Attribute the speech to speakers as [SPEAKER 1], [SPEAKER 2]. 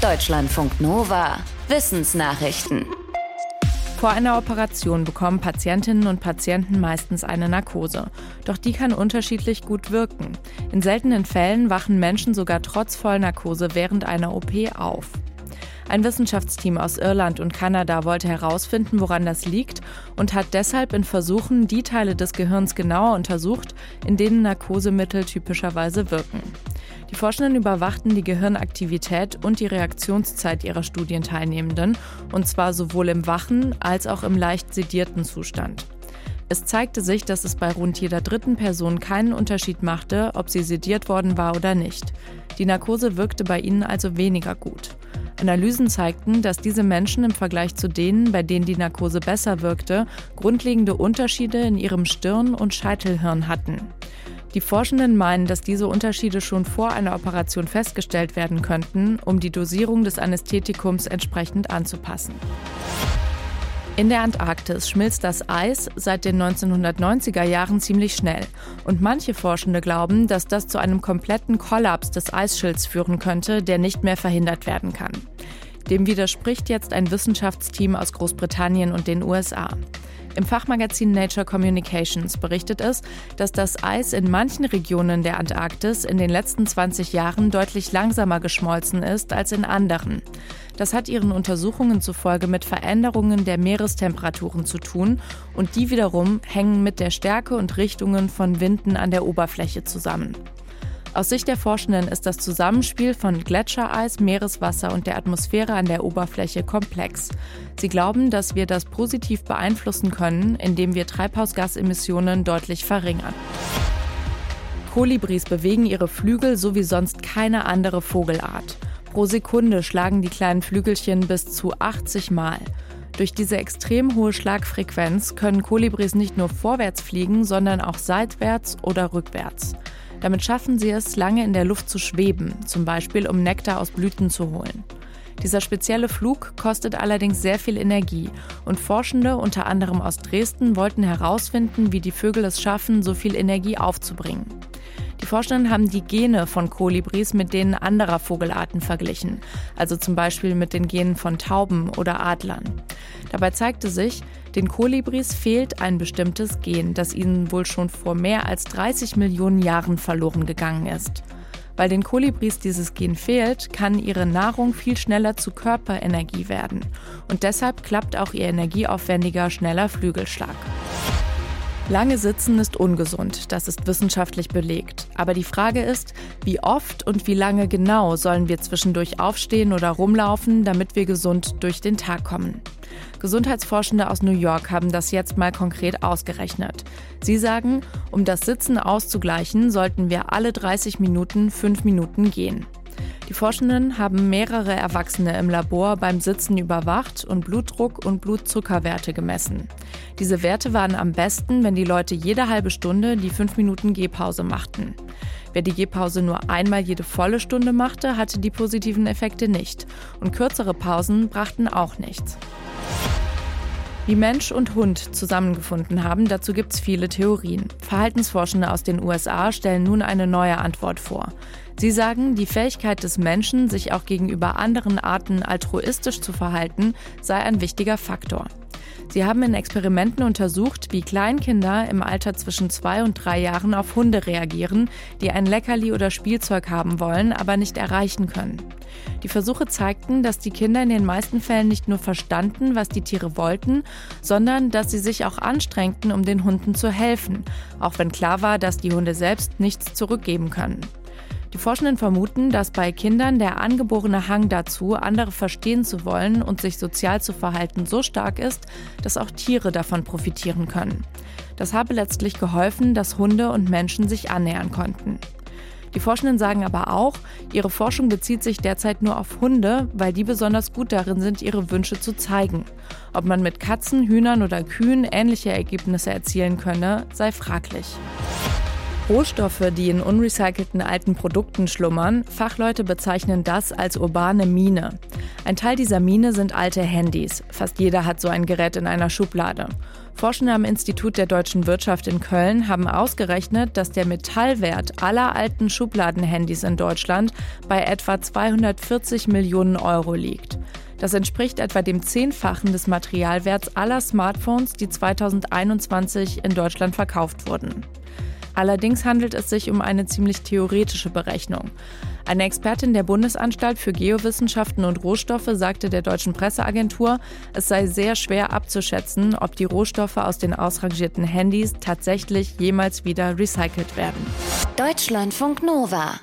[SPEAKER 1] Deutschlandfunk Nova. Wissensnachrichten.
[SPEAKER 2] Vor einer Operation bekommen Patientinnen und Patienten meistens eine Narkose. Doch die kann unterschiedlich gut wirken. In seltenen Fällen wachen Menschen sogar trotz Vollnarkose während einer OP auf. Ein Wissenschaftsteam aus Irland und Kanada wollte herausfinden, woran das liegt und hat deshalb in Versuchen die Teile des Gehirns genauer untersucht, in denen Narkosemittel typischerweise wirken. Die Forschenden überwachten die Gehirnaktivität und die Reaktionszeit ihrer Studienteilnehmenden, und zwar sowohl im wachen als auch im leicht sedierten Zustand. Es zeigte sich, dass es bei rund jeder dritten Person keinen Unterschied machte, ob sie sediert worden war oder nicht. Die Narkose wirkte bei ihnen also weniger gut. Analysen zeigten, dass diese Menschen im Vergleich zu denen, bei denen die Narkose besser wirkte, grundlegende Unterschiede in ihrem Stirn- und Scheitelhirn hatten. Die Forschenden meinen, dass diese Unterschiede schon vor einer Operation festgestellt werden könnten, um die Dosierung des Anästhetikums entsprechend anzupassen. In der Antarktis schmilzt das Eis seit den 1990er Jahren ziemlich schnell. Und manche Forschende glauben, dass das zu einem kompletten Kollaps des Eisschilds führen könnte, der nicht mehr verhindert werden kann. Dem widerspricht jetzt ein Wissenschaftsteam aus Großbritannien und den USA. Im Fachmagazin Nature Communications berichtet es, dass das Eis in manchen Regionen der Antarktis in den letzten 20 Jahren deutlich langsamer geschmolzen ist als in anderen. Das hat ihren Untersuchungen zufolge mit Veränderungen der Meerestemperaturen zu tun und die wiederum hängen mit der Stärke und Richtungen von Winden an der Oberfläche zusammen. Aus Sicht der Forschenden ist das Zusammenspiel von Gletschereis, Meereswasser und der Atmosphäre an der Oberfläche komplex. Sie glauben, dass wir das positiv beeinflussen können, indem wir Treibhausgasemissionen deutlich verringern. Kolibris bewegen ihre Flügel so wie sonst keine andere Vogelart. Pro Sekunde schlagen die kleinen Flügelchen bis zu 80 Mal. Durch diese extrem hohe Schlagfrequenz können Kolibris nicht nur vorwärts fliegen, sondern auch seitwärts oder rückwärts. Damit schaffen sie es, lange in der Luft zu schweben, zum Beispiel um Nektar aus Blüten zu holen. Dieser spezielle Flug kostet allerdings sehr viel Energie und Forschende, unter anderem aus Dresden, wollten herausfinden, wie die Vögel es schaffen, so viel Energie aufzubringen. Die Forschenden haben die Gene von Kolibris mit denen anderer Vogelarten verglichen, also zum Beispiel mit den Genen von Tauben oder Adlern. Dabei zeigte sich, den Kolibris fehlt ein bestimmtes Gen, das ihnen wohl schon vor mehr als 30 Millionen Jahren verloren gegangen ist. Weil den Kolibris dieses Gen fehlt, kann ihre Nahrung viel schneller zu Körperenergie werden. Und deshalb klappt auch ihr energieaufwendiger, schneller Flügelschlag. Lange sitzen ist ungesund, das ist wissenschaftlich belegt. Aber die Frage ist, wie oft und wie lange genau sollen wir zwischendurch aufstehen oder rumlaufen, damit wir gesund durch den Tag kommen. Gesundheitsforschende aus New York haben das jetzt mal konkret ausgerechnet. Sie sagen, um das Sitzen auszugleichen, sollten wir alle 30 Minuten fünf Minuten gehen. Die Forschenden haben mehrere Erwachsene im Labor beim Sitzen überwacht und Blutdruck und Blutzuckerwerte gemessen. Diese Werte waren am besten, wenn die Leute jede halbe Stunde die 5 Minuten Gehpause machten. Wer die Gehpause nur einmal jede volle Stunde machte, hatte die positiven Effekte nicht. Und kürzere Pausen brachten auch nichts. Wie Mensch und Hund zusammengefunden haben, dazu gibt es viele Theorien. Verhaltensforschende aus den USA stellen nun eine neue Antwort vor. Sie sagen, die Fähigkeit des Menschen, sich auch gegenüber anderen Arten altruistisch zu verhalten, sei ein wichtiger Faktor. Sie haben in Experimenten untersucht, wie Kleinkinder im Alter zwischen zwei und drei Jahren auf Hunde reagieren, die ein Leckerli oder Spielzeug haben wollen, aber nicht erreichen können. Die Versuche zeigten, dass die Kinder in den meisten Fällen nicht nur verstanden, was die Tiere wollten, sondern dass sie sich auch anstrengten, um den Hunden zu helfen, auch wenn klar war, dass die Hunde selbst nichts zurückgeben können. Die Forschenden vermuten, dass bei Kindern der angeborene Hang dazu, andere verstehen zu wollen und sich sozial zu verhalten, so stark ist, dass auch Tiere davon profitieren können. Das habe letztlich geholfen, dass Hunde und Menschen sich annähern konnten. Die Forschenden sagen aber auch, ihre Forschung bezieht sich derzeit nur auf Hunde, weil die besonders gut darin sind, ihre Wünsche zu zeigen. Ob man mit Katzen, Hühnern oder Kühen ähnliche Ergebnisse erzielen könne, sei fraglich. Rohstoffe, die in unrecycelten alten Produkten schlummern, Fachleute bezeichnen das als urbane Mine. Ein Teil dieser Mine sind alte Handys. Fast jeder hat so ein Gerät in einer Schublade. Forschende am Institut der deutschen Wirtschaft in Köln haben ausgerechnet, dass der Metallwert aller alten Schubladenhandys in Deutschland bei etwa 240 Millionen Euro liegt. Das entspricht etwa dem Zehnfachen des Materialwerts aller Smartphones, die 2021 in Deutschland verkauft wurden. Allerdings handelt es sich um eine ziemlich theoretische Berechnung. Eine Expertin der Bundesanstalt für Geowissenschaften und Rohstoffe sagte der deutschen Presseagentur, es sei sehr schwer abzuschätzen, ob die Rohstoffe aus den ausrangierten Handys tatsächlich jemals wieder recycelt werden.
[SPEAKER 1] Deutschlandfunk Nova